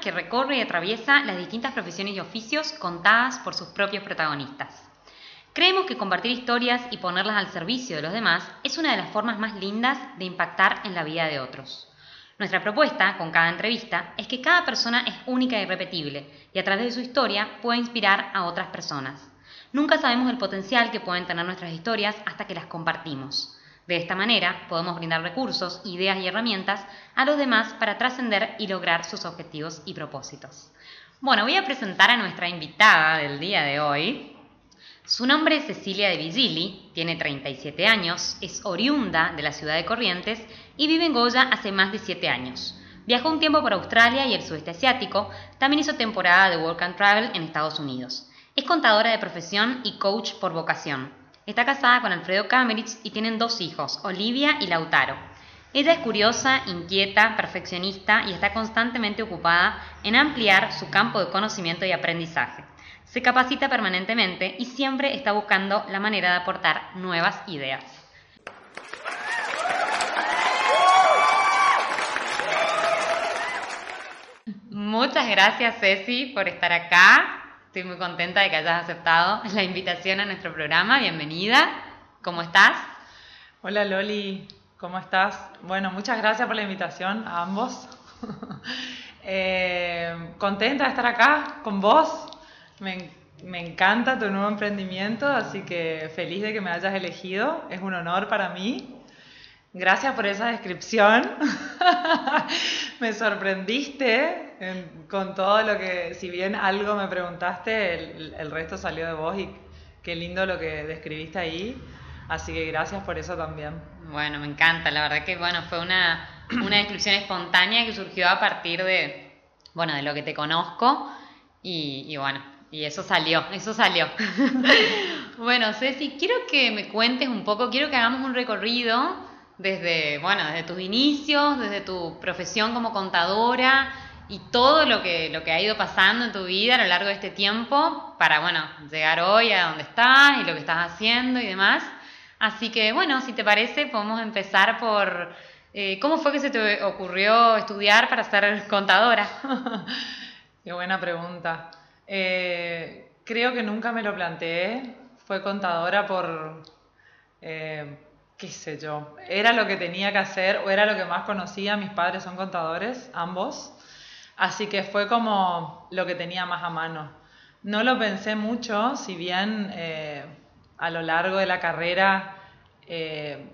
que recorre y atraviesa las distintas profesiones y oficios contadas por sus propios protagonistas. Creemos que compartir historias y ponerlas al servicio de los demás es una de las formas más lindas de impactar en la vida de otros. Nuestra propuesta con cada entrevista es que cada persona es única e irrepetible y a través de su historia puede inspirar a otras personas. Nunca sabemos el potencial que pueden tener nuestras historias hasta que las compartimos. De esta manera podemos brindar recursos, ideas y herramientas a los demás para trascender y lograr sus objetivos y propósitos. Bueno, voy a presentar a nuestra invitada del día de hoy. Su nombre es Cecilia de Vigili, tiene 37 años, es oriunda de la ciudad de Corrientes y vive en Goya hace más de 7 años. Viajó un tiempo por Australia y el sudeste asiático, también hizo temporada de Work and Travel en Estados Unidos. Es contadora de profesión y coach por vocación. Está casada con Alfredo Kamerich y tienen dos hijos, Olivia y Lautaro. Ella es curiosa, inquieta, perfeccionista y está constantemente ocupada en ampliar su campo de conocimiento y aprendizaje. Se capacita permanentemente y siempre está buscando la manera de aportar nuevas ideas. Muchas gracias Ceci por estar acá. Estoy muy contenta de que hayas aceptado la invitación a nuestro programa. Bienvenida. ¿Cómo estás? Hola Loli, ¿cómo estás? Bueno, muchas gracias por la invitación a ambos. Eh, contenta de estar acá con vos. Me, me encanta tu nuevo emprendimiento, así que feliz de que me hayas elegido. Es un honor para mí. Gracias por esa descripción. me sorprendiste con todo lo que, si bien algo me preguntaste, el, resto salió de vos y qué lindo lo que describiste ahí. Así que gracias por eso también. Bueno, me encanta. La verdad que bueno, fue una, una descripción espontánea que surgió a partir de, bueno, de lo que te conozco y, y bueno, y eso salió, eso salió. bueno, Ceci, quiero que me cuentes un poco, quiero que hagamos un recorrido desde, bueno, desde tus inicios, desde tu profesión como contadora y todo lo que, lo que ha ido pasando en tu vida a lo largo de este tiempo para, bueno, llegar hoy a donde estás y lo que estás haciendo y demás. Así que, bueno, si te parece, podemos empezar por eh, cómo fue que se te ocurrió estudiar para ser contadora. Qué buena pregunta. Eh, creo que nunca me lo planteé. Fue contadora por... Eh, qué sé yo, era lo que tenía que hacer o era lo que más conocía. Mis padres son contadores, ambos. Así que fue como lo que tenía más a mano. No lo pensé mucho, si bien eh, a lo largo de la carrera eh,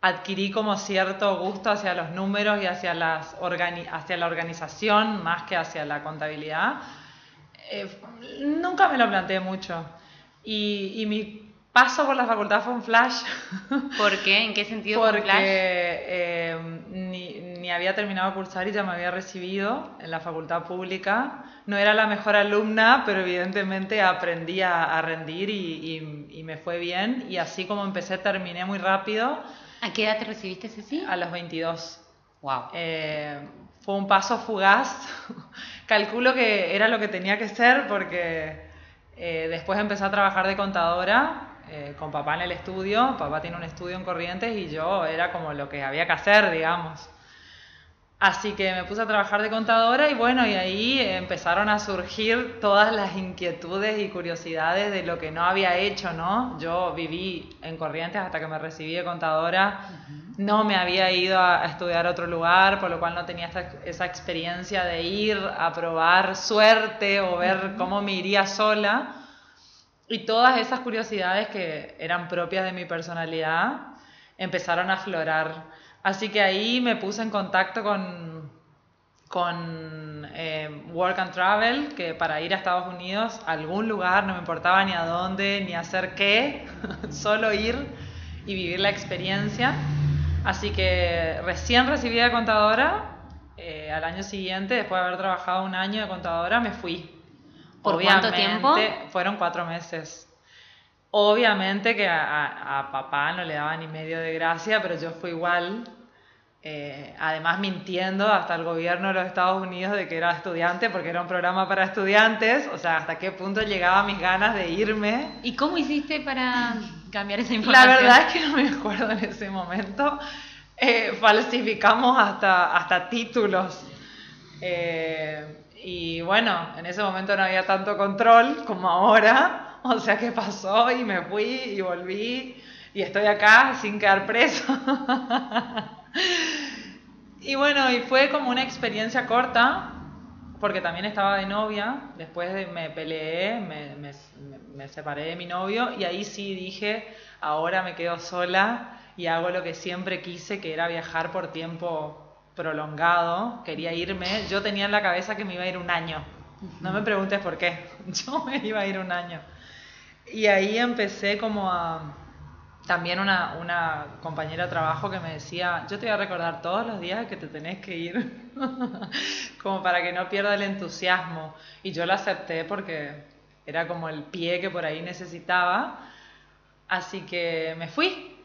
adquirí como cierto gusto hacia los números y hacia, la organización más que hacia la contabilidad. Eh, nunca me lo planteé mucho. Y mi paso por la facultad fue un flash. ¿Por qué? ¿En qué sentido Porque fue un flash? Eh, ni, ni, había terminado de cursar y ya me había recibido en la facultad pública. No era la mejor alumna, pero evidentemente aprendí a, a rendir y, y, y, me fue bien. Y así como empecé, terminé muy rápido. ¿A qué edad te recibiste, Ceci? A los 22. Wow. Eh, fue un paso fugaz. Calculo que era lo que tenía que ser porque eh, después empecé a trabajar de contadora eh, con papá en el estudio, papá tiene un estudio en Corrientes y yo era como lo que había que hacer, digamos. Así que me puse a trabajar de contadora y bueno, y ahí empezaron a surgir todas las inquietudes y curiosidades de lo que no había hecho, ¿no? Yo viví en Corrientes hasta que me recibí de contadora, no me había ido a, estudiar a otro lugar, por lo cual no tenía esa experiencia de ir a probar suerte o ver cómo me iría sola. Y todas esas curiosidades que eran propias de mi personalidad empezaron a aflorar. Así que ahí me puse en contacto con, con eh, Work and Travel, que para ir a Estados Unidos, a algún lugar, no me importaba ni a dónde, ni hacer qué, solo ir y vivir la experiencia. Así que recién recibida de contadora, eh, al año siguiente, después de haber trabajado un año de contadora, me fui ¿Por cuánto tiempo? Fueron cuatro meses. Obviamente que a, a, papá no le daba ni medio de gracia, pero yo fui igual. Eh, además mintiendo hasta el gobierno de los Estados Unidos de que era estudiante, porque era un programa para estudiantes, o sea, hasta qué punto llegaba mis ganas de irme. ¿Y cómo hiciste para cambiar esa información? La verdad es que no me acuerdo en ese momento. eh, falsificamos hasta, hasta títulos. Eh, y bueno, en ese momento no había tanto control como ahora, o sea que pasó y me fui y volví y estoy acá sin quedar preso. y bueno, y fue como una experiencia corta, porque también estaba de novia, después de, me peleé, me, me, me, separé de mi novio y ahí sí dije, ahora me quedo sola y hago lo que siempre quise, que era viajar por tiempo prolongado, quería irme, yo tenía en la cabeza que me iba a ir un año, no me preguntes por qué, yo me iba a ir un año. Y ahí empecé como a también una, una, compañera de trabajo que me decía, yo te voy a recordar todos los días que te tenés que ir, como para que no pierda el entusiasmo. Y yo lo acepté porque era como el pie que por ahí necesitaba. Así que me fui,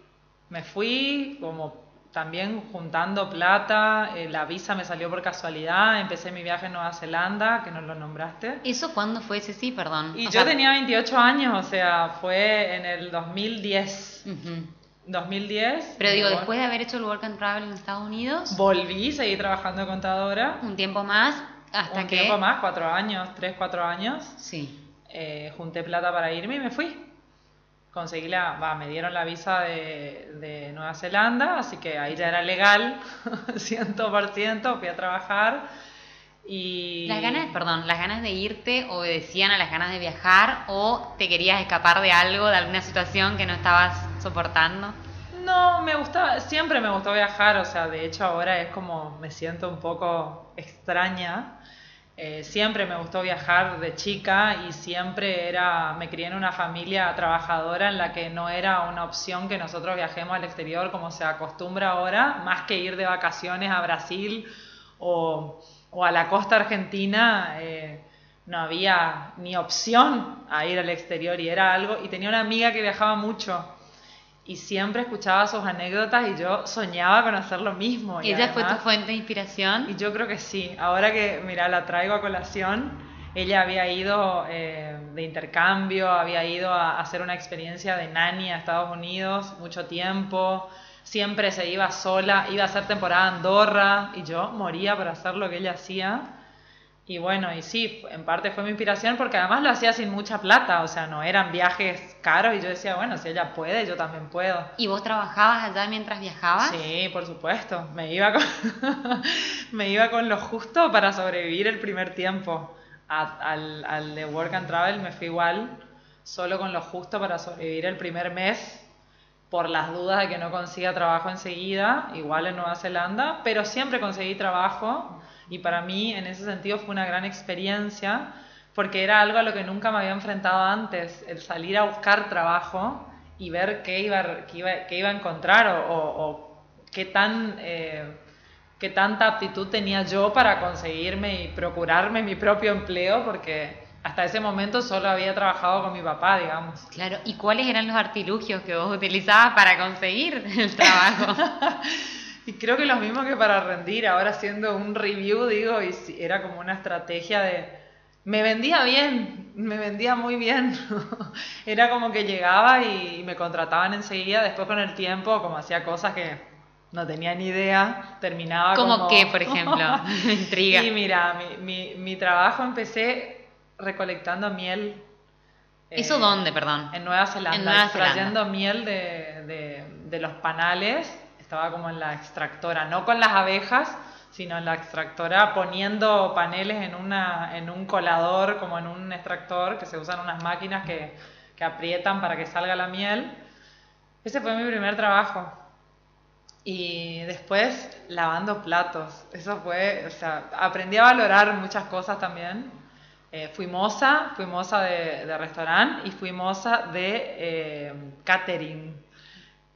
me fui como también juntando plata, eh, la visa me salió por casualidad, empecé mi viaje en Nueva Zelanda, que no lo nombraste. ¿Eso cuándo fue ese sí, perdón? Y yo tenía 28 años, o sea, fue en el 2010. 2010. Pero digo, después de haber hecho el Work and Travel en Estados Unidos. Volví, seguí trabajando de contadora. Un tiempo más, hasta un que... Un tiempo más, cuatro años, tres, cuatro años. Sí. Eh, junté plata para irme y me fui conseguí la, va, me dieron la visa de, de, Nueva Zelanda, así que ahí ya era legal, 100%, fui a trabajar y... Las ganas, perdón, las ganas de irte obedecían a las ganas de viajar o te querías escapar de algo, de alguna situación que no estabas soportando? No, me gustaba, siempre me gustó viajar, o sea, de hecho ahora es como me siento un poco extraña eh, siempre me gustó viajar de chica y siempre era, me crié en una familia trabajadora en la que no era una opción que nosotros viajemos al exterior como se acostumbra ahora, más que ir de vacaciones a Brasil o, o a la costa argentina. Eh, no había ni opción a ir al exterior y era algo, y tenía una amiga que viajaba mucho y siempre escuchaba sus anécdotas y yo soñaba con hacer lo mismo. ¿Y ella fue tu fuente de inspiración? Y yo creo que sí. Ahora que, mira, la traigo a colación, ella había ido eh, de intercambio, había ido a hacer una experiencia de nani a Estados Unidos mucho tiempo, siempre se iba sola, iba a hacer temporada en Andorra y yo moría por hacer lo que ella hacía. Y bueno, y sí, en parte fue mi inspiración porque además lo hacía sin mucha plata, o sea, no eran viajes caros y yo decía, bueno, si ella puede, yo también puedo. ¿Y vos trabajabas allá mientras viajabas? Sí, por supuesto, me iba con, me iba con lo justo para sobrevivir el primer tiempo. al, al de Work and Travel me fui igual, solo con lo justo para sobrevivir el primer mes, por las dudas de que no consiga trabajo enseguida, igual en Nueva Zelanda, pero siempre conseguí trabajo y para mí, en ese sentido, fue una gran experiencia porque era algo a lo que nunca me había enfrentado antes, el salir a buscar trabajo y ver qué iba, qué iba, qué iba a encontrar o, o, qué, tan, eh, qué tanta aptitud tenía yo para conseguirme y procurarme mi propio empleo, porque hasta ese momento solo había trabajado con mi papá, digamos. Claro, ¿y cuáles eran los artilugios que vos utilizabas para conseguir el trabajo? Y creo que lo mismo que para rendir, ahora haciendo un review, digo, y era como una estrategia de... Me vendía bien, me vendía muy bien. era como que llegaba y me contrataban enseguida, después con el tiempo, como hacía cosas que no tenía ni idea, terminaba como... ¿Cómo qué, por ejemplo? Intriga. Y mira, mi, mi, mi trabajo empecé recolectando miel. ¿Eso dónde, perdón? En Nueva Zelanda, en Nueva Zelanda. trayendo miel de, de, de los panales estaba como en la extractora, no con las abejas, sino en la extractora poniendo paneles en, una, en un colador, como en un extractor, que se usan unas máquinas que, que aprietan para que salga la miel. Ese fue mi primer trabajo. Y después lavando platos. Eso fue, o sea, aprendí a valorar muchas cosas también. Eh, fui moza, fui moza de, de restaurante y fui moza de eh, catering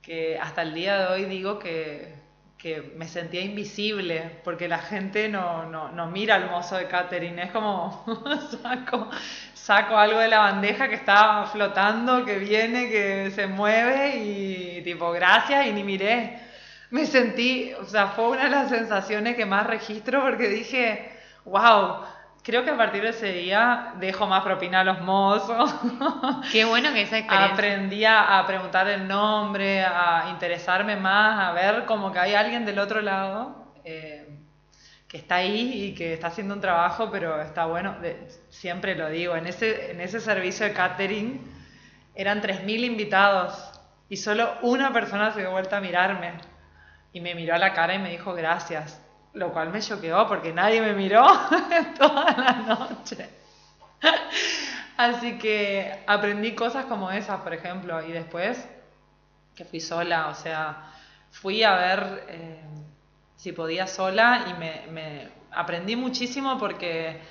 que hasta el día de hoy digo que, que me sentía invisible porque la gente no, no, no, mira al mozo de catering, es como saco, saco algo de la bandeja que está flotando, que viene, que se mueve y tipo gracias y ni miré. Me sentí, o sea, fue una de las sensaciones que más registro porque dije, wow, creo que a partir de ese día dejo más propina a los mozos. Qué bueno que esa experiencia. Aprendí a preguntar el nombre, a interesarme más, a ver como que hay alguien del otro lado. Eh, que está ahí y que está haciendo un trabajo, pero está bueno, siempre lo digo, en ese, en ese servicio de catering eran 3.000 invitados y solo una persona se dio vuelta a mirarme y me miró a la cara y me dijo gracias, lo cual me choqueó porque nadie me miró toda la noche. Así que aprendí cosas como esas, por ejemplo, y después que fui sola, o sea, fui a ver... Eh, si podía sola y me, aprendí muchísimo porque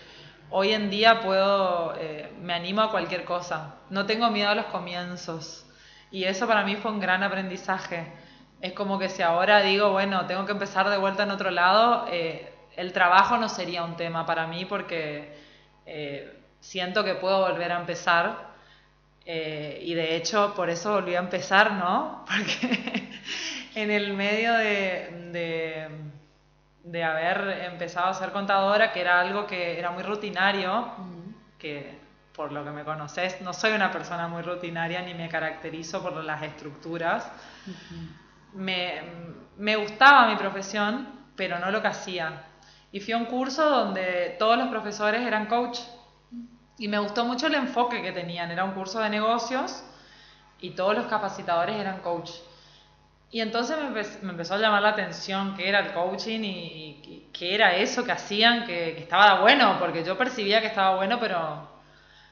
hoy en día puedo, eh, me animo a cualquier cosa. No tengo miedo a los comienzos y eso para mí fue un gran aprendizaje. Es como que si ahora digo, bueno, tengo que empezar de vuelta en otro lado, eh, el trabajo no sería un tema para mí porque eh, siento que puedo volver a empezar. y de hecho, por eso volví a empezar, ¿no? Porque en el medio de, de, haber empezado a ser contadora, que era algo que era muy rutinario, que por lo que me conoces, no soy una persona muy rutinaria ni me caracterizo por las estructuras. Me, me gustaba mi profesión, pero no lo que hacía. Y fui a un curso donde todos los profesores eran coach. Y me gustó mucho el enfoque que tenían. Era un curso de negocios y todos los capacitadores eran coach. Y entonces me, empezó a llamar la atención qué era el coaching y, qué era eso que hacían, que, estaba bueno, porque yo percibía que estaba bueno, pero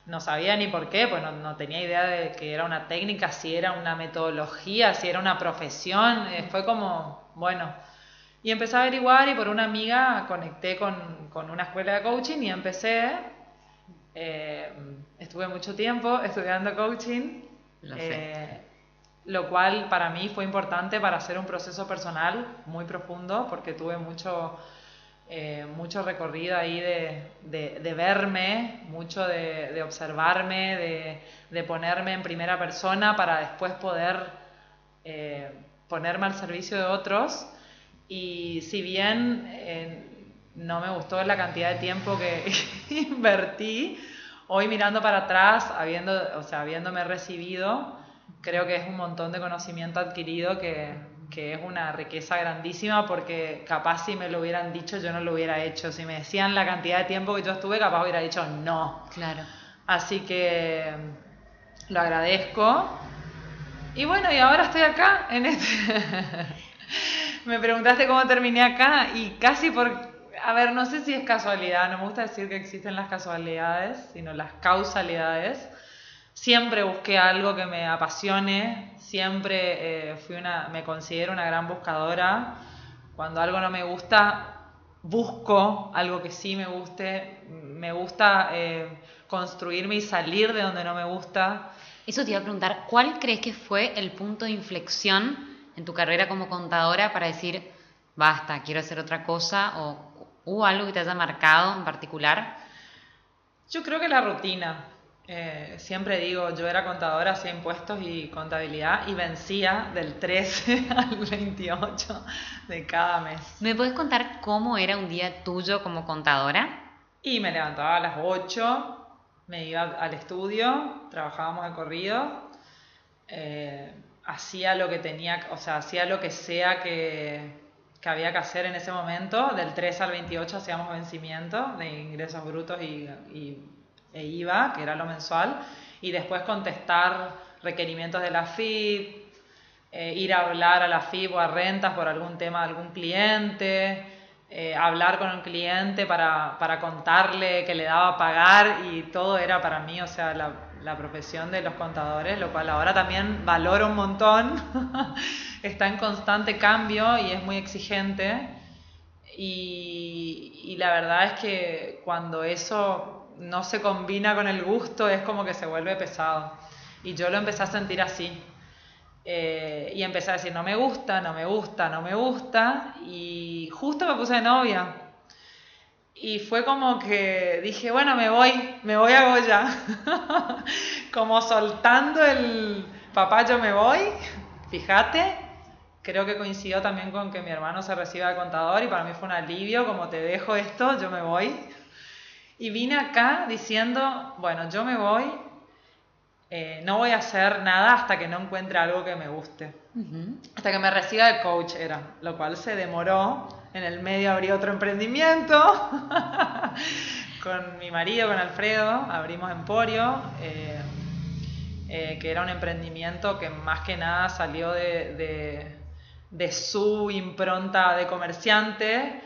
no sabía ni por qué, pues no, tenía idea de que era una técnica, si era una metodología, si era una profesión, eh, fue como, bueno. Y empecé a averiguar y por una amiga conecté con, con una escuela de coaching y empecé, eh, estuve mucho tiempo estudiando coaching. Lo. Eh, lo cual para mí fue importante para hacer un proceso personal muy profundo, porque tuve mucho, eh, mucho recorrido ahí de, de, verme, mucho de, de observarme, de, ponerme en primera persona para después poder eh, ponerme al servicio de otros. Y si bien eh, no me gustó la cantidad de tiempo que invertí, hoy mirando para atrás, habiendo, o sea, habiéndome recibido, creo que es un montón de conocimiento adquirido que, que, es una riqueza grandísima porque capaz si me lo hubieran dicho yo no lo hubiera hecho. Si me decían la cantidad de tiempo que yo estuve, capaz hubiera dicho no. Claro. Así que lo agradezco. Y bueno, y ahora estoy acá en este... me preguntaste cómo terminé acá y casi por... A ver, no sé si es casualidad, no me gusta decir que existen las casualidades, sino las causalidades siempre busqué algo que me apasione, siempre eh, fui una, me considero una gran buscadora. Cuando algo no me gusta, busco algo que sí me guste. Me gusta eh, construirme y salir de donde no me gusta. Eso te iba a preguntar, ¿cuál crees que fue el punto de inflexión en tu carrera como contadora para decir, basta, quiero hacer otra cosa? ¿O hubo algo que te haya marcado en particular? Yo creo que la rutina. Eh, siempre digo, yo era contadora, hacía impuestos y contabilidad y vencía del 13 al 28 de cada mes. ¿Me puedes contar cómo era un día tuyo como contadora? Y me levantaba a las 8, me iba al estudio, trabajábamos de corrido, eh, hacía lo que tenía, o sea, hacía lo que sea que, que había que hacer en ese momento. Del 13 al 28 hacíamos vencimiento de ingresos brutos y, y e IVA, que era lo mensual, y después contestar requerimientos de la FIP, eh, ir a hablar a la FIP o a rentas por algún tema de algún cliente, eh, hablar con el cliente para, para, contarle que le daba pagar y todo era para mí, o sea, la, profesión de los contadores, lo cual ahora también valoro un montón, está en constante cambio y es muy exigente. Y la verdad es que cuando eso no se combina con el gusto, es como que se vuelve pesado. Y yo lo empecé a sentir así. Eh, y empecé a decir, no me gusta, no me gusta, no me gusta. Y justo me puse de novia. Y fue como que dije, bueno, me voy, me voy a Goya. como soltando el papá, yo me voy. Fíjate, creo que coincidió también con que mi hermano se reciba de contador y para mí fue un alivio, como te dejo esto, yo me voy. Y vine acá diciendo, bueno, yo me voy, eh, no voy a hacer nada hasta que no encuentre algo que me guste. Hasta que me reciba de coach era, lo cual se demoró. En el medio abrí otro emprendimiento con mi marido, con Alfredo, abrimos Emporio, eh, eh, que era un emprendimiento que más que nada salió de, de su impronta de comerciante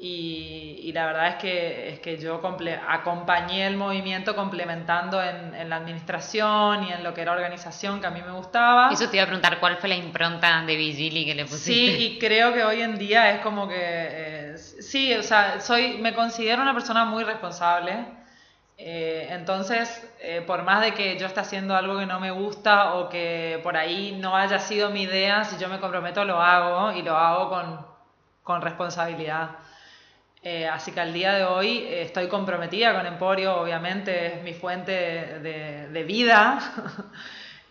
y, la verdad es que, es que yo acompañé el movimiento complementando en, la administración y en lo que era organización que a mí me gustaba. Eso te iba a preguntar, ¿cuál fue la impronta de Vigili que le pusiste? Sí, y creo que hoy en día es como que, eh, sí, o sea, soy, me considero una persona muy responsable. Eh, entonces, eh, por más de que yo esté haciendo algo que no me gusta o que por ahí no haya sido mi idea, si yo me comprometo lo hago y lo hago con, con responsabilidad. Eh, así que al día de hoy eh, estoy comprometida con Emporio, obviamente es mi fuente de, vida.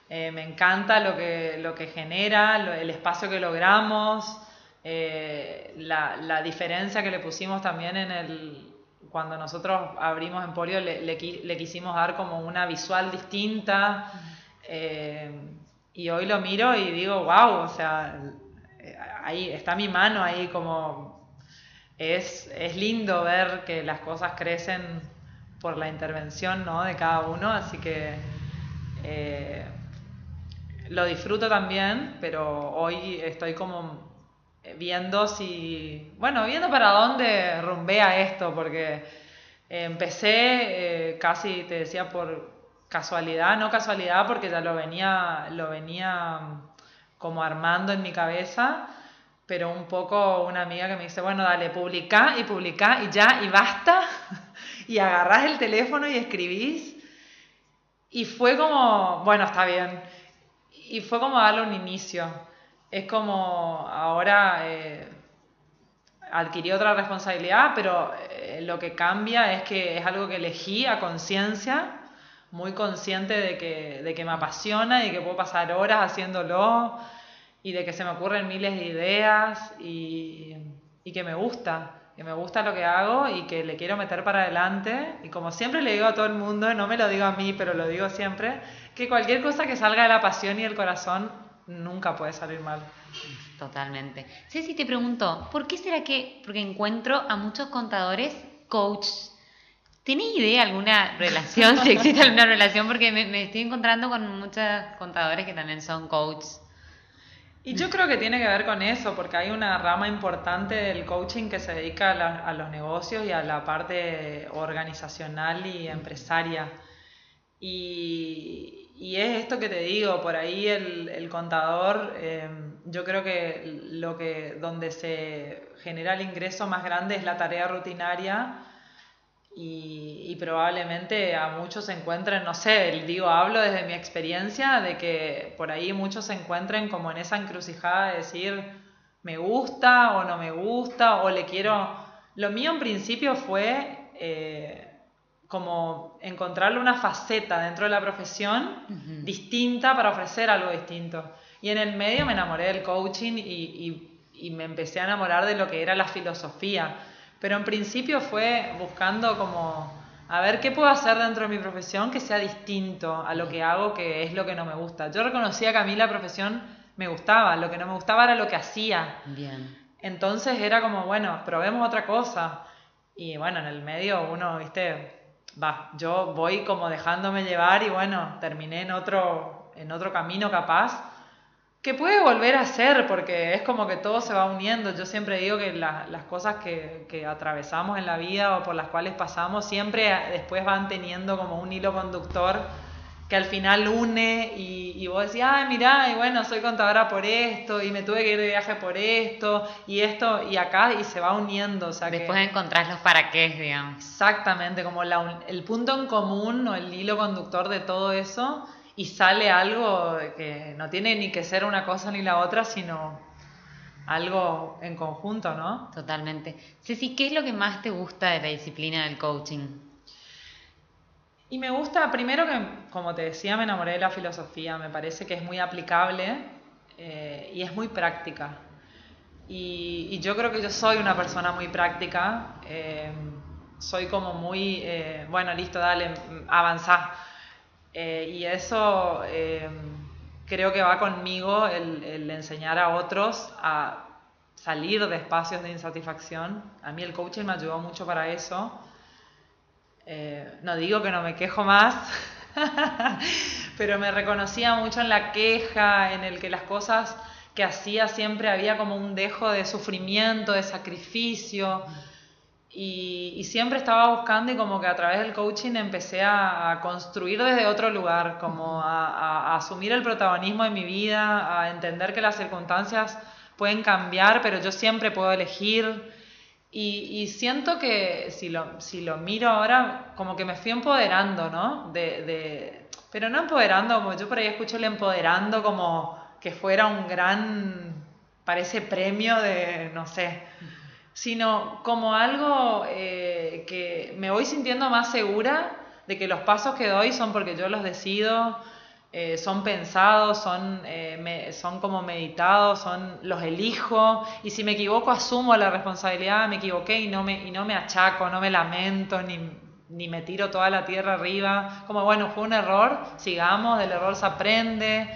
Eh, me encanta lo que, lo que genera, el espacio que logramos, la, diferencia que le pusimos también en el... Cuando nosotros abrimos Emporio le, le, quisimos dar como una visual distinta y hoy lo miro y digo, wow, o sea, ahí está mi mano ahí como es, es lindo ver que las cosas crecen por la intervención ¿no? de cada uno, así que eh, lo disfruto también, pero hoy estoy como viendo si, bueno, viendo para dónde rumbea esto, porque empecé eh, casi, te decía, por casualidad, no casualidad, porque ya lo venía, lo venía como armando en mi cabeza pero un poco una amiga que me dice, bueno, dale, publica y publica y ya, y basta, y agarrás el teléfono y escribís. Y fue como, bueno, está bien. Y fue como darle un inicio. Es como ahora eh, adquirí otra responsabilidad, pero eh, lo que cambia es que es algo que elegí a conciencia, muy consciente de que, de que me apasiona y que puedo pasar horas haciéndolo y de que se me ocurren miles de ideas y, que me gusta, que me gusta lo que hago y que le quiero meter para adelante. Y como siempre le digo a todo el mundo, no me lo digo a mí, pero lo digo siempre, que cualquier cosa que salga de la pasión y el corazón nunca puede salir mal. Totalmente. Ceci, te pregunto, ¿por qué será que, porque encuentro a muchos contadores coach, ¿Tenés idea alguna relación, si existe alguna relación? Porque me, me, estoy encontrando con muchos contadores que también son coaches y yo creo que tiene que ver con eso, porque hay una rama importante del coaching que se dedica a, los negocios y a la parte organizacional y empresaria. Y, es esto que te digo, por ahí el, contador, eh, yo creo que lo que donde se genera el ingreso más grande es la tarea rutinaria y, probablemente a muchos se encuentren, no sé, digo, hablo desde mi experiencia de que por ahí muchos se encuentren como en esa encrucijada de decir, me gusta o no me gusta, o le quiero... Lo mío en principio fue eh, como encontrarle una faceta dentro de la profesión distinta para ofrecer algo distinto. Y en el medio me enamoré del coaching y, y me empecé a enamorar de lo que era la filosofía pero en principio fue buscando como, a ver, ¿qué puedo hacer dentro de mi profesión que sea distinto a lo que hago, que es lo que no me gusta? Yo reconocía que a mí la profesión me gustaba, lo que no me gustaba era lo que hacía. Bien. Entonces era como, bueno, probemos otra cosa. Y bueno, en el medio uno, viste, va, yo voy como dejándome llevar y bueno, terminé en otro, en otro camino capaz que puede volver a ser, porque es como que todo se va uniendo. Yo siempre digo que las cosas que, que, atravesamos en la vida o por las cuales pasamos, siempre después van teniendo como un hilo conductor que al final une y, y vos decís, ay, mirá, y bueno, soy contadora por esto, y me tuve que ir de viaje por esto, y esto, y acá, y se va uniendo. O sea después encontrás los para qué, digamos. Exactamente, como la, el punto en común o el hilo conductor de todo eso y sale algo que no tiene ni que ser una cosa ni la otra, sino algo en conjunto, ¿no? Totalmente. Ceci, ¿qué es lo que más te gusta de la disciplina del coaching? Y me gusta, primero que, como te decía, me enamoré de la filosofía, me parece que es muy aplicable eh, y es muy práctica. Y, yo creo que yo soy una persona muy práctica. Eh, soy como muy, eh, bueno, listo, dale, avanzá. Eh, y eso eh, creo que va conmigo el, enseñar a otros a salir de espacios de insatisfacción. A mí el coaching me ayudó mucho para eso. no digo que no me quejo más, pero me reconocía mucho en la queja, en el que las cosas que hacía siempre había como un dejo de sufrimiento, de sacrificio. Y, siempre estaba buscando y como que a través del coaching empecé a, construir desde otro lugar, como a, asumir el protagonismo de mi vida, a entender que las circunstancias pueden cambiar, pero yo siempre puedo elegir. Y, siento que si lo, si lo miro ahora, como que me fui empoderando, ¿no? De, de, pero no empoderando, como yo por ahí escucho el empoderando como que fuera un gran, parece premio de, no sé sino como algo eh, que me voy sintiendo más segura de que los pasos que doy son porque yo los decido, eh, son pensados, son, eh, son como meditados, son, los elijo y si me equivoco asumo la responsabilidad, me equivoqué y no me, y no me achaco, no me lamento ni, ni me tiro toda la tierra arriba, como bueno, fue un error, sigamos, del error se aprende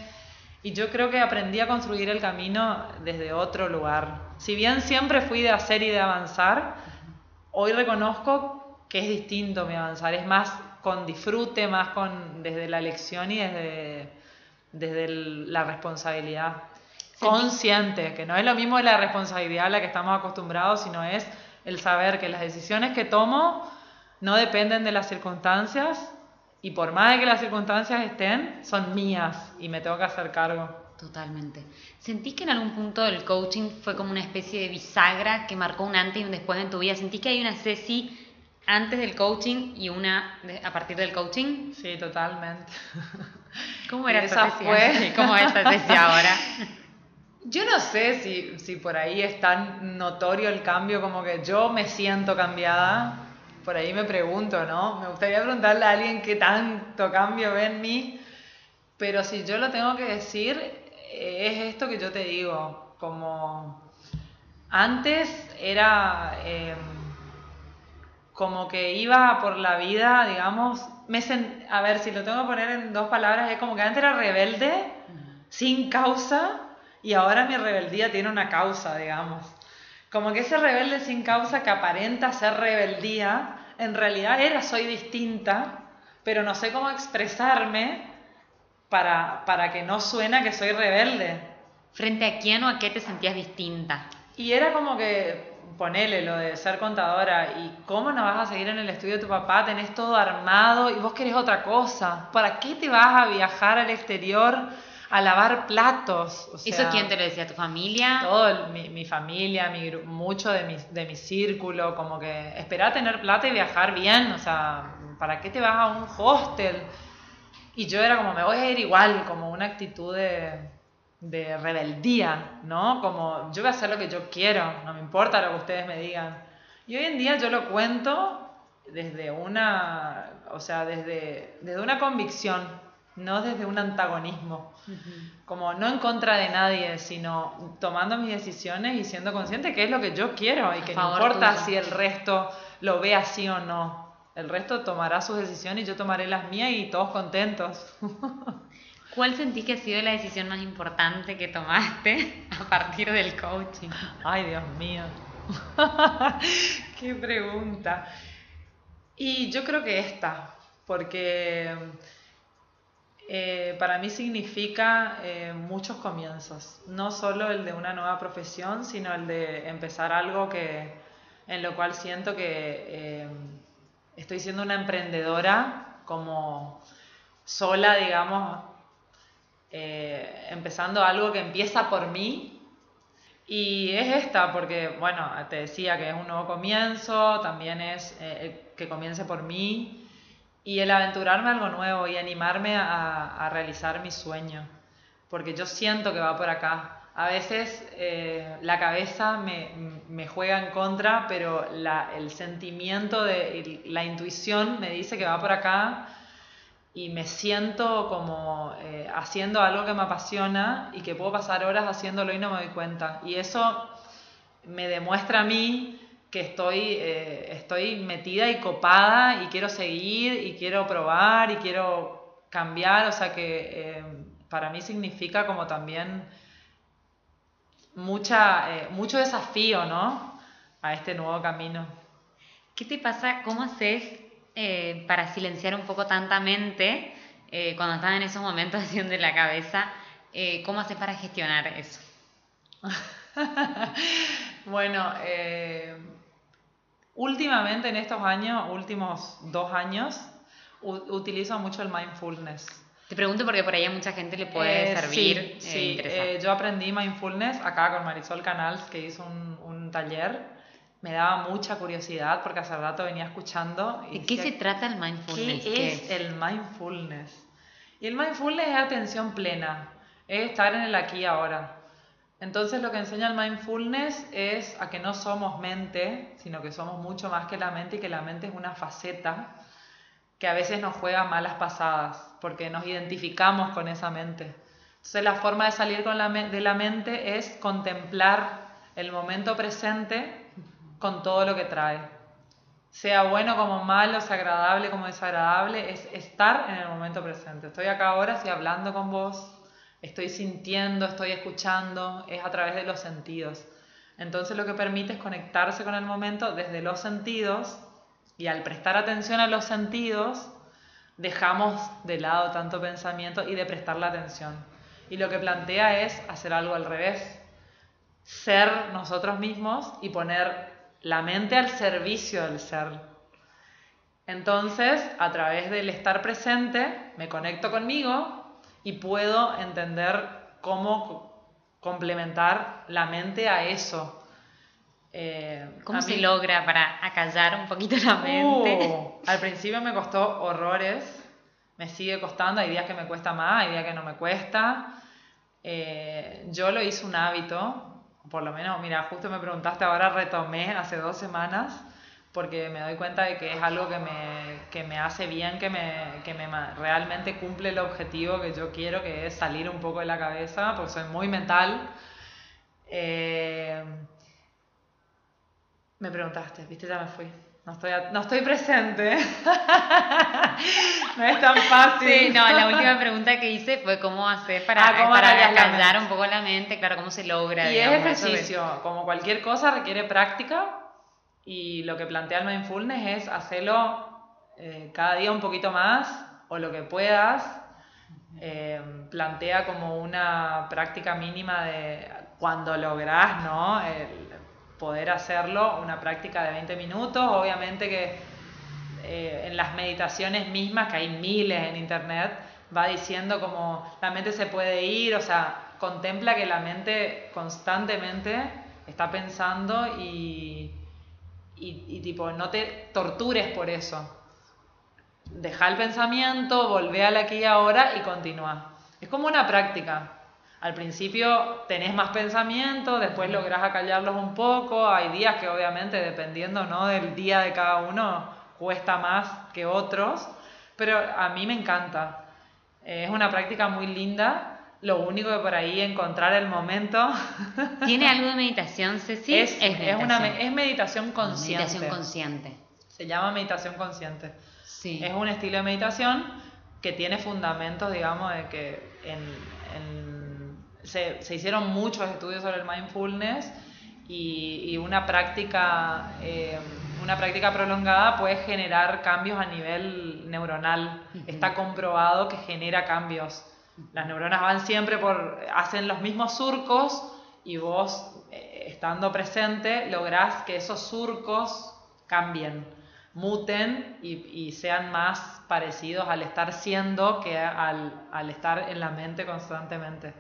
y yo creo que aprendí a construir el camino desde otro lugar. Si bien siempre fui de hacer y de avanzar, hoy reconozco que es distinto mi avanzar, es más con disfrute, más con desde la elección y desde, desde la responsabilidad. Consciente, que no es lo mismo la responsabilidad a la que estamos acostumbrados, sino es el saber que las decisiones que tomo no dependen de las circunstancias, y por más de que las circunstancias estén, son mías y me tengo que hacer cargo. Totalmente. ¿Sentís que en algún punto el coaching fue como una especie de bisagra que marcó un antes y un después en tu vida? ¿Sentís que hay una Ceci antes del coaching y una a partir del coaching? Sí, totalmente. ¿Cómo era esa Ceci? Fue... ¿Cómo es esa Ceci ahora? Yo no sé si, si por ahí es tan notorio el cambio como que yo me siento cambiada por ahí me pregunto, ¿no? Me gustaría preguntarle a alguien qué tanto cambio ve en mí, pero si yo lo tengo que decir, es esto que yo te digo, como antes era em, como que iba por la vida, digamos, me a ver, si lo tengo que poner en dos palabras, es como que antes era rebelde, sin causa, y ahora mi rebeldía tiene una causa, digamos. Como que ese rebelde sin causa que aparenta ser rebeldía, en realidad era soy distinta, pero no sé cómo expresarme para, para que no suena que soy rebelde. ¿Frente a quién o a qué te sentías distinta? Y era como que, ponele lo de ser contadora, ¿y cómo no vas a seguir en el estudio de tu papá? Tenés todo armado y vos querés otra cosa. ¿Para qué te vas a viajar al exterior? a lavar platos. ¿Eso quién te lo decía? ¿Tu familia? Todo, mi, familia, mi, mucho de mi, de mi círculo, como que espera tener plata y viajar bien, o sea, ¿para qué te vas a un hostel? Y yo era como, me voy a ir igual, como una actitud de, de rebeldía, ¿no? Como yo voy a hacer lo que yo quiero, no me importa lo que ustedes me digan. Y hoy en día yo lo cuento desde una, o sea, desde, desde una convicción, no desde un antagonismo, como no en contra de nadie, sino tomando mis decisiones y siendo consciente que es lo que yo quiero y que no importa si el resto lo ve así o no. El resto tomará sus decisiones y yo tomaré las mías y todos contentos. ¿Cuál sentís que ha sido la decisión más importante que tomaste a partir del coaching? Ay, Dios mío. Qué pregunta. Y yo creo que esta, porque eh, para mí significa eh, muchos comienzos, no solo el de una nueva profesión, sino el de empezar algo que, en lo cual siento que eh, estoy siendo una emprendedora como sola, digamos, empezando algo que empieza por mí. Y es esta, porque, bueno, te decía que es un nuevo comienzo, también es que comience por mí, y el aventurarme a algo nuevo y animarme a, realizar mi sueño, porque yo siento que va por acá. A veces eh, la cabeza me, juega en contra, pero el sentimiento, de, la intuición me dice que va por acá y me siento como eh, haciendo algo que me apasiona y que puedo pasar horas haciéndolo y no me doy cuenta. Y eso me demuestra a mí que estoy, eh, estoy metida y copada y quiero seguir y quiero probar y quiero cambiar, o sea que para mí significa como también mucha, eh, mucho desafío, ¿no? A este nuevo camino. ¿Qué te pasa? ¿Cómo haces para silenciar un poco tanta mente cuando estás en esos momentos de la cabeza? ¿Cómo haces para gestionar eso? bueno, eh, últimamente en estos años, últimos dos años, utilizo mucho el mindfulness. Te pregunto porque por ahí a mucha gente le puede eh, servir. Sí, eh, yo aprendí mindfulness acá con Marisol Canals, que hizo un, un, taller. Me daba mucha curiosidad porque hace rato venía escuchando. ¿De qué se trata el mindfulness? ¿Qué, es, el mindfulness? Y el mindfulness es atención plena, es estar en el aquí y ahora. Entonces lo que enseña el mindfulness es a que no somos mente, sino que somos mucho más que la mente y que la mente es una faceta que a veces nos juega malas pasadas, porque nos identificamos con esa mente. Entonces la forma de salir con la de la mente es contemplar el momento presente con todo lo que trae. Sea bueno como malo, sea agradable como desagradable, es estar en el momento presente. Estoy acá ahora, estoy hablando con vos, estoy sintiendo, estoy escuchando, es a través de los sentidos. Entonces lo que permite es conectarse con el momento desde los sentidos y al prestar atención a los sentidos dejamos de lado tanto pensamiento y de prestar la atención. Y lo que plantea es hacer algo al revés, ser nosotros mismos y poner la mente al servicio del ser. Entonces, a través del estar presente, me conecto conmigo, y puedo entender cómo complementar la mente a eso. Eh, ¿Cómo se logra para acallar un poquito la mente? Uh, al principio me costó horrores, me sigue costando, hay días que me cuesta más, hay días que no me cuesta. Eh, yo lo hice un hábito, por lo menos, mira, justo me preguntaste, ahora retomé hace dos semanas porque me doy cuenta de que es algo que me, me hace bien, que, me, que me realmente cumple el objetivo que yo quiero, que es salir un poco de la cabeza, porque soy muy mental. Eh, me preguntaste, viste, ya me fui. No estoy, no estoy presente. no es tan fácil. Sí, no, la última pregunta que hice fue cómo hacer para, ah, para callar un poco la mente, claro, cómo se logra. Y es ejercicio, como cualquier cosa requiere práctica y lo que plantea el mindfulness es hacerlo eh, cada día un poquito más o lo que puedas. Eh, plantea como una práctica mínima de cuando lográs, ¿no? Poder hacerlo, una práctica de 20 minutos. Obviamente que eh, en las meditaciones mismas, que hay miles en internet, va diciendo como la mente se puede ir, o sea, contempla que la mente constantemente está pensando y, y, tipo, no te tortures por eso. Deja el pensamiento, volvé al aquí y ahora y continúa. Es como una práctica. Al principio tenés más pensamiento, después lográs acallarlos un poco. Hay días que obviamente, dependiendo ¿no? del día de cada uno, cuesta más que otros. Pero a mí me encanta. Es una práctica muy linda lo único que por ahí encontrar el momento. ¿Tiene algo de meditación, Ceci? Es, es, meditación. Una, es meditación consciente. Meditación consciente. Se llama meditación consciente. Sí. Es un estilo de meditación que tiene fundamentos, digamos, de que en, se, se, hicieron muchos estudios sobre el mindfulness y, y una práctica. Eh, una práctica prolongada puede generar cambios a nivel neuronal. Está comprobado que genera cambios las neuronas van siempre por, hacen los mismos surcos y vos, eh, estando presente, lográs que esos surcos cambien, muten y, sean más parecidos al estar siendo que al, estar en la mente constantemente.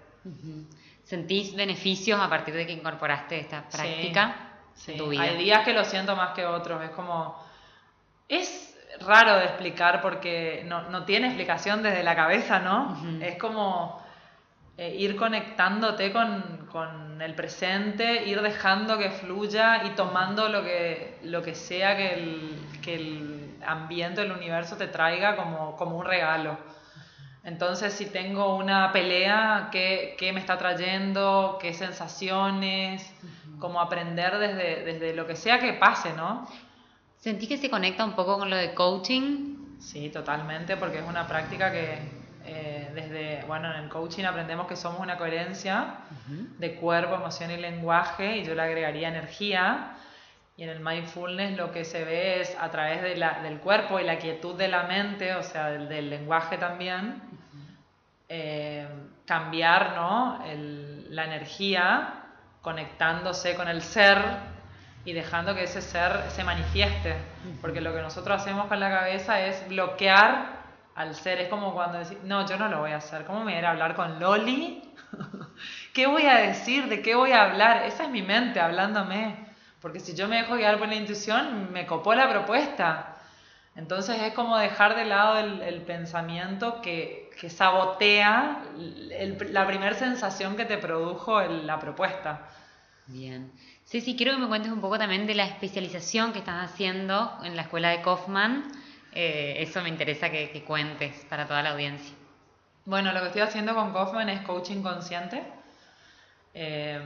¿Sentís beneficios a partir de que incorporaste esta práctica en tu vida? Hay días que lo siento más que otros, es como... Es raro de explicar porque no, tiene explicación desde la cabeza, ¿no? Es como eh, ir conectándote con, el presente, ir dejando que fluya y tomando lo que, lo que sea que el, que el ambiente, el universo te traiga como, como un regalo. Entonces, si tengo una pelea, ¿qué, qué me está trayendo? ¿Qué sensaciones? Como aprender desde, desde lo que sea que pase, ¿no? ¿Sentí que se conecta un poco con lo de coaching? Sí, totalmente, porque es una práctica que eh, desde, bueno, en el coaching aprendemos que somos una coherencia de cuerpo, emoción y lenguaje, y yo le agregaría energía. Y en el mindfulness lo que se ve es a través de la, del cuerpo y la quietud de la mente, o sea, del, del lenguaje también, eh, cambiar ¿no? El, la energía conectándose con el ser y dejando que ese ser se manifieste. Porque lo que nosotros hacemos con la cabeza es bloquear al ser. Es como cuando decís, no, yo no lo voy a hacer. ¿Cómo me voy a hablar con Loli? ¿Qué voy a decir? ¿De qué voy a hablar? Esa es mi mente hablándome. Porque si yo me dejo guiar por la intuición, me copó la propuesta. Entonces es como dejar de lado el, pensamiento que, que sabotea la primera sensación que te produjo la propuesta. Bien. Sí, sí, quiero que me cuentes un poco también de la especialización que estás haciendo en la escuela de Kaufman. Eh, eso me interesa que, cuentes para toda la audiencia. Bueno, lo que estoy haciendo con Kaufman es coaching consciente. Eh,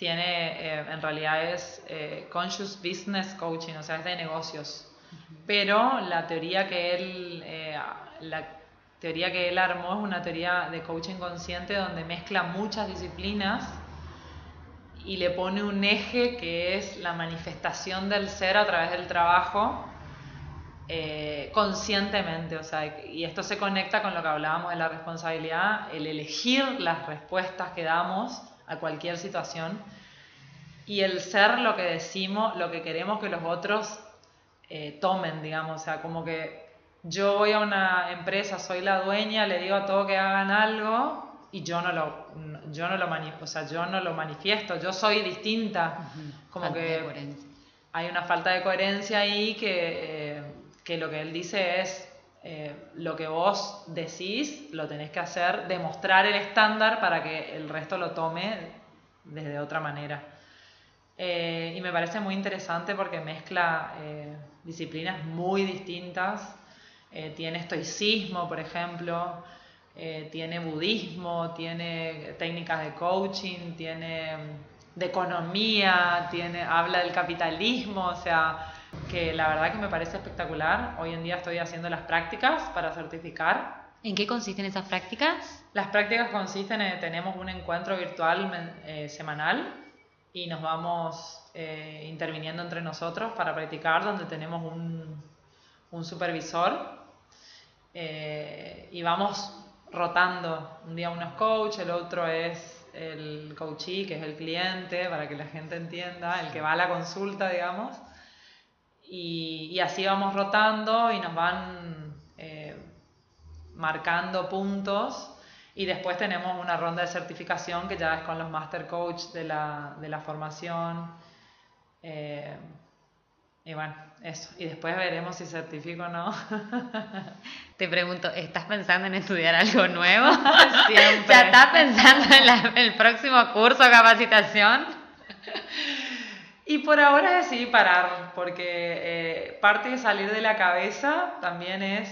tiene, eh, en realidad es conscious business coaching, o sea, es de negocios. Pero la teoría que él, eh, la teoría que él armó es una teoría de coaching consciente donde mezcla muchas disciplinas y le pone un eje que es la manifestación del ser a través del trabajo eh, conscientemente, o sea, y esto se conecta con lo que hablábamos de la responsabilidad, el elegir las respuestas que damos a cualquier situación. Y el ser lo que decimos, lo que queremos que los otros eh, tomen, digamos, o sea, como que yo voy a una empresa, soy la dueña, le digo a todos que hagan algo y yo no lo, yo no lo, o sea, yo no lo manifiesto, yo soy distinta, como que hay una falta de coherencia ahí que, eh, que lo que él dice es eh, lo que vos decís lo tenés que hacer, demostrar el estándar para que el resto lo tome desde otra manera. y me parece muy interesante porque mezcla disciplinas muy distintas. Eh, tiene estoicismo, por ejemplo, eh, tiene budismo, tiene técnicas de coaching, tiene de economía, tiene, habla del capitalismo, o sea, que la verdad que me parece espectacular. Hoy en día estoy haciendo las prácticas para certificar. ¿En qué consisten esas prácticas? Las prácticas consisten en, tenemos un encuentro virtual eh, semanal y nos vamos eh, interviniendo entre nosotros para practicar, donde tenemos un, un supervisor eh, y vamos rotando. Un día uno es coach, el otro es el coachee, que es el cliente, para que la gente entienda, el que va a la consulta, digamos. Y, y así vamos rotando y nos van eh, marcando puntos y después tenemos una ronda de certificación que ya es con los master coach de la, de la formación eh, y bueno, eso. Y después veremos si certifico o no. Te pregunto, ¿estás pensando en estudiar algo nuevo? Siempre. ¿Ya estás pensando en, el próximo curso capacitación? Y por ahora decidí parar, porque eh, parte de salir de la cabeza también es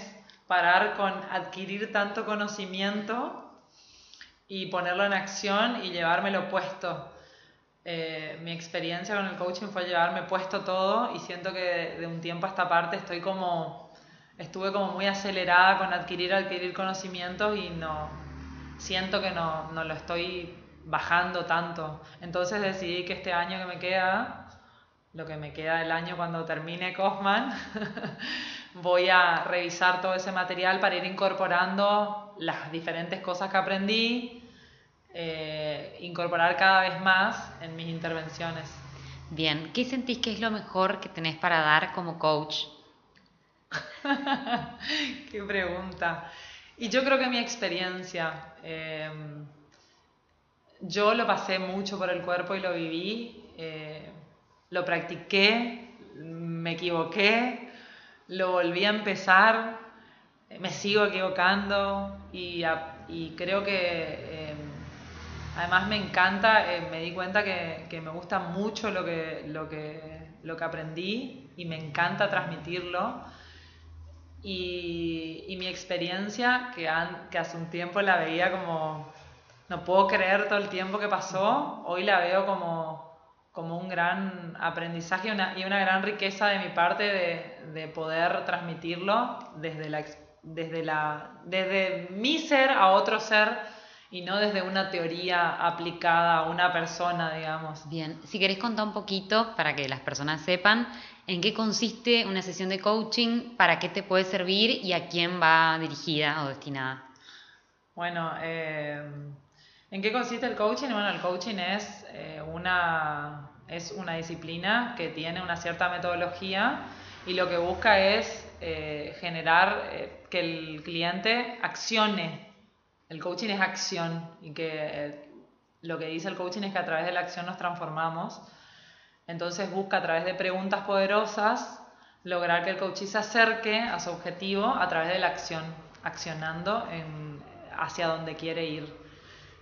parar con adquirir tanto conocimiento y ponerlo en acción y llevármelo puesto. Eh, mi experiencia con el coaching fue llevarme puesto todo y siento que de, un tiempo a esta parte estoy como, estuve como muy acelerada con adquirir, adquirir conocimientos y no, siento que no, no lo estoy bajando tanto. Entonces decidí que este año que me queda, lo que me queda del año cuando termine Kaufman, voy a revisar todo ese material para ir incorporando las diferentes cosas que aprendí, eh, incorporar cada vez más en mis intervenciones. Bien, ¿qué sentís que es lo mejor que tenés para dar como coach? Qué pregunta. Y yo creo que mi experiencia, eh, yo lo pasé mucho por el cuerpo y lo viví, eh, lo practiqué, me equivoqué, lo volví a empezar, me sigo equivocando y, creo que Además me encanta, eh, me di cuenta que, me gusta mucho lo que, lo, que, lo que aprendí y me encanta transmitirlo. y, mi experiencia, que hace un tiempo la veía como, no puedo creer todo el tiempo que pasó, hoy la veo como, como un gran aprendizaje y una gran riqueza de mi parte de, de poder transmitirlo desde, la, desde, la, desde mi ser a otro ser y no desde una teoría aplicada a una persona, digamos. Bien, si querés contar un poquito para que las personas sepan en qué consiste una sesión de coaching, para qué te puede servir y a quién va dirigida o destinada. Bueno, eh, ¿en qué consiste el coaching? Bueno, el coaching es, eh, una, es una disciplina que tiene una cierta metodología y lo que busca es eh, generar que el cliente accione el coaching es acción y que eh, lo que dice el coaching es que a través de la acción nos transformamos. Entonces busca a través de preguntas poderosas lograr que el coach se acerque a su objetivo a través de la acción, accionando hacia donde quiere ir,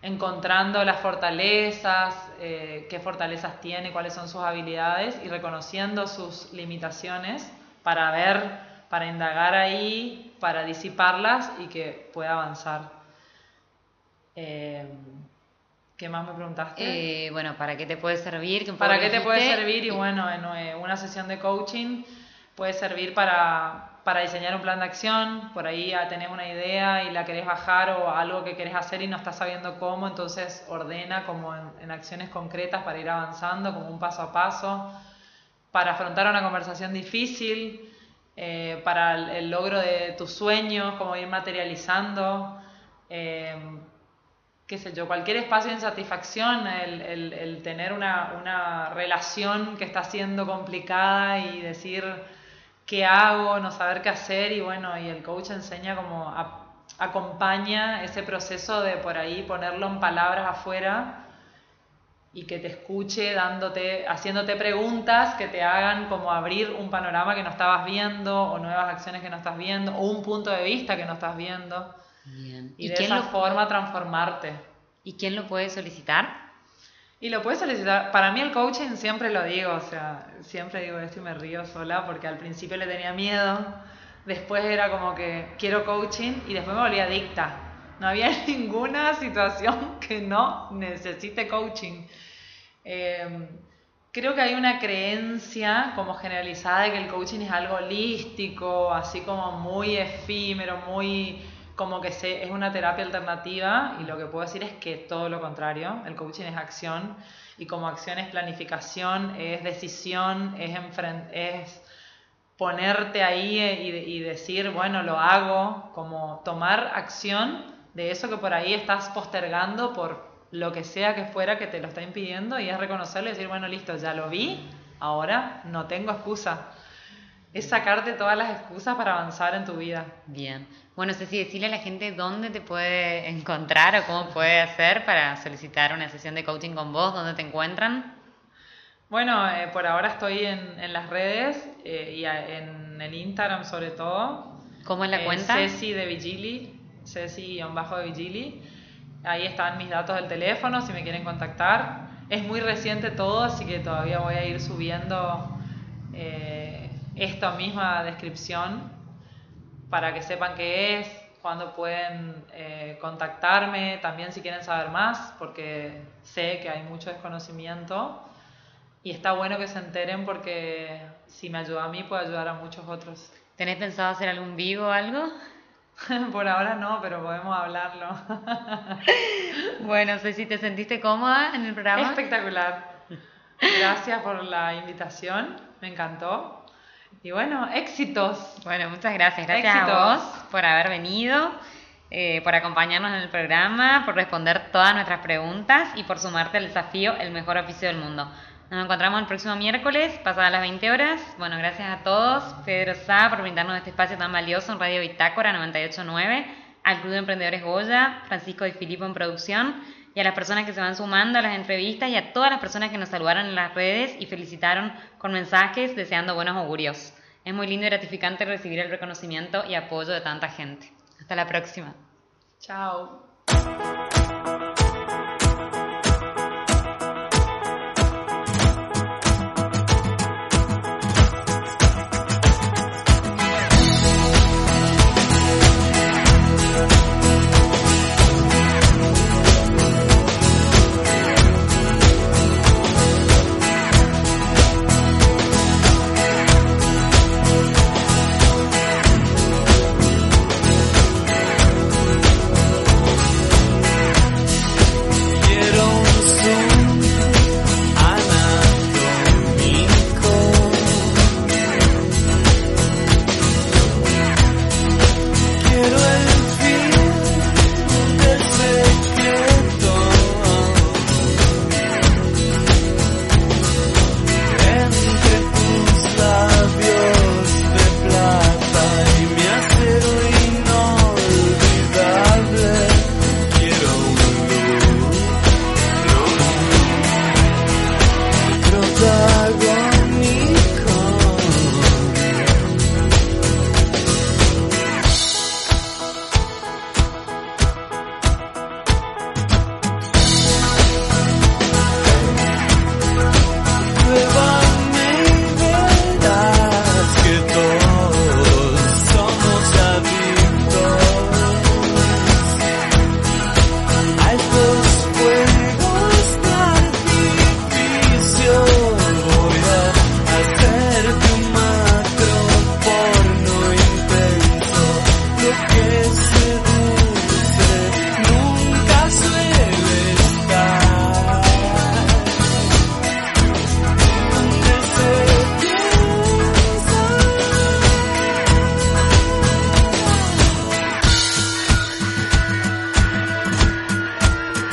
encontrando las fortalezas, eh, qué fortalezas tiene, cuáles son sus habilidades y reconociendo sus limitaciones para ver, para indagar ahí, para disiparlas y que pueda avanzar. Eh, ¿Qué más me preguntaste? Eh, bueno, ¿para qué te puede servir? ¿Para qué te puede servir? Y bueno, en eh, una sesión de coaching puede servir para, para diseñar un plan de acción, por ahí tenés una idea y la querés bajar o algo que querés hacer y no estás sabiendo cómo, entonces ordena como en, acciones concretas para ir avanzando, como un paso a paso, para afrontar una conversación difícil, para el, logro de tus sueños, como ir materializando qué sé yo, cualquier espacio de insatisfacción, el, tener una, relación que está siendo complicada y decir qué hago, no saber qué hacer y bueno, y el coach enseña como acompaña ese proceso de por ahí ponerlo en palabras afuera y que te escuche dándote, haciéndote preguntas que te hagan como abrir un panorama que no estabas viendo o nuevas acciones que no estás viendo o un punto de vista que no estás viendo. Y, de esa forma transformarte. ¿Y quién lo puede solicitar? Y lo puede solicitar. Para mí el coaching siempre lo digo, o sea, siempre digo esto y me río sola porque al principio le tenía miedo, después era como que quiero coaching y después me volví adicta. No había ninguna situación que no necesite coaching. Em, creo que hay una creencia como generalizada de que el coaching es algo holístico, así como muy efímero, muy como que se, es una terapia alternativa y lo que puedo decir es que todo lo contrario, el coaching es acción y como acción es planificación, es decisión, es, es ponerte ahí y, y, decir, bueno, lo hago, como tomar acción de eso que por ahí estás postergando por lo que sea que fuera que te lo está impidiendo y es reconocerlo y decir, bueno, listo, ya lo vi, ahora no tengo excusa. Es sacarte todas las excusas para avanzar en tu vida. Bien. Bueno, Ceci, decirle a la gente dónde te puede encontrar o cómo puede hacer para solicitar una sesión de coaching con vos, dónde te encuentran. Bueno, eh, por ahora estoy en, en las redes eh, y en el Instagram sobre todo. ¿Cómo es la eh, cuenta? Ceci de Vigili, Ceci-de Vigili. Ahí están mis datos del teléfono si me quieren contactar. Es muy reciente todo, así que todavía voy a ir subiendo esta misma descripción para que sepan qué es, cuándo pueden eh, contactarme, también si quieren saber más, porque sé que hay mucho desconocimiento y está bueno que se enteren porque si me ayuda a mí puede ayudar a muchos otros. ¿Tenés pensado hacer algún vivo o algo? Por ahora no, pero podemos hablarlo. bueno, Ceci, ¿te sentiste cómoda en el programa? Espectacular. Gracias por la invitación, me encantó. Y bueno, éxitos. Bueno, muchas gracias. Gracias a vos por haber venido, eh, por acompañarnos en el programa, por responder todas nuestras preguntas y por sumarte al desafío El mejor oficio del mundo. Nos encontramos el próximo miércoles, pasadas las 20 horas. Bueno, gracias a todos. Pedro Sá por brindarnos este espacio tan valioso en Radio Bitácora 989, al Club de Emprendedores Goya, Francisco y Filipo en producción y a las personas que se van sumando a las entrevistas y a todas las personas que nos saludaron en las redes y felicitaron con mensajes deseando buenos augurios. Es muy lindo y gratificante recibir el reconocimiento y apoyo de tanta gente. Hasta la próxima. Chao.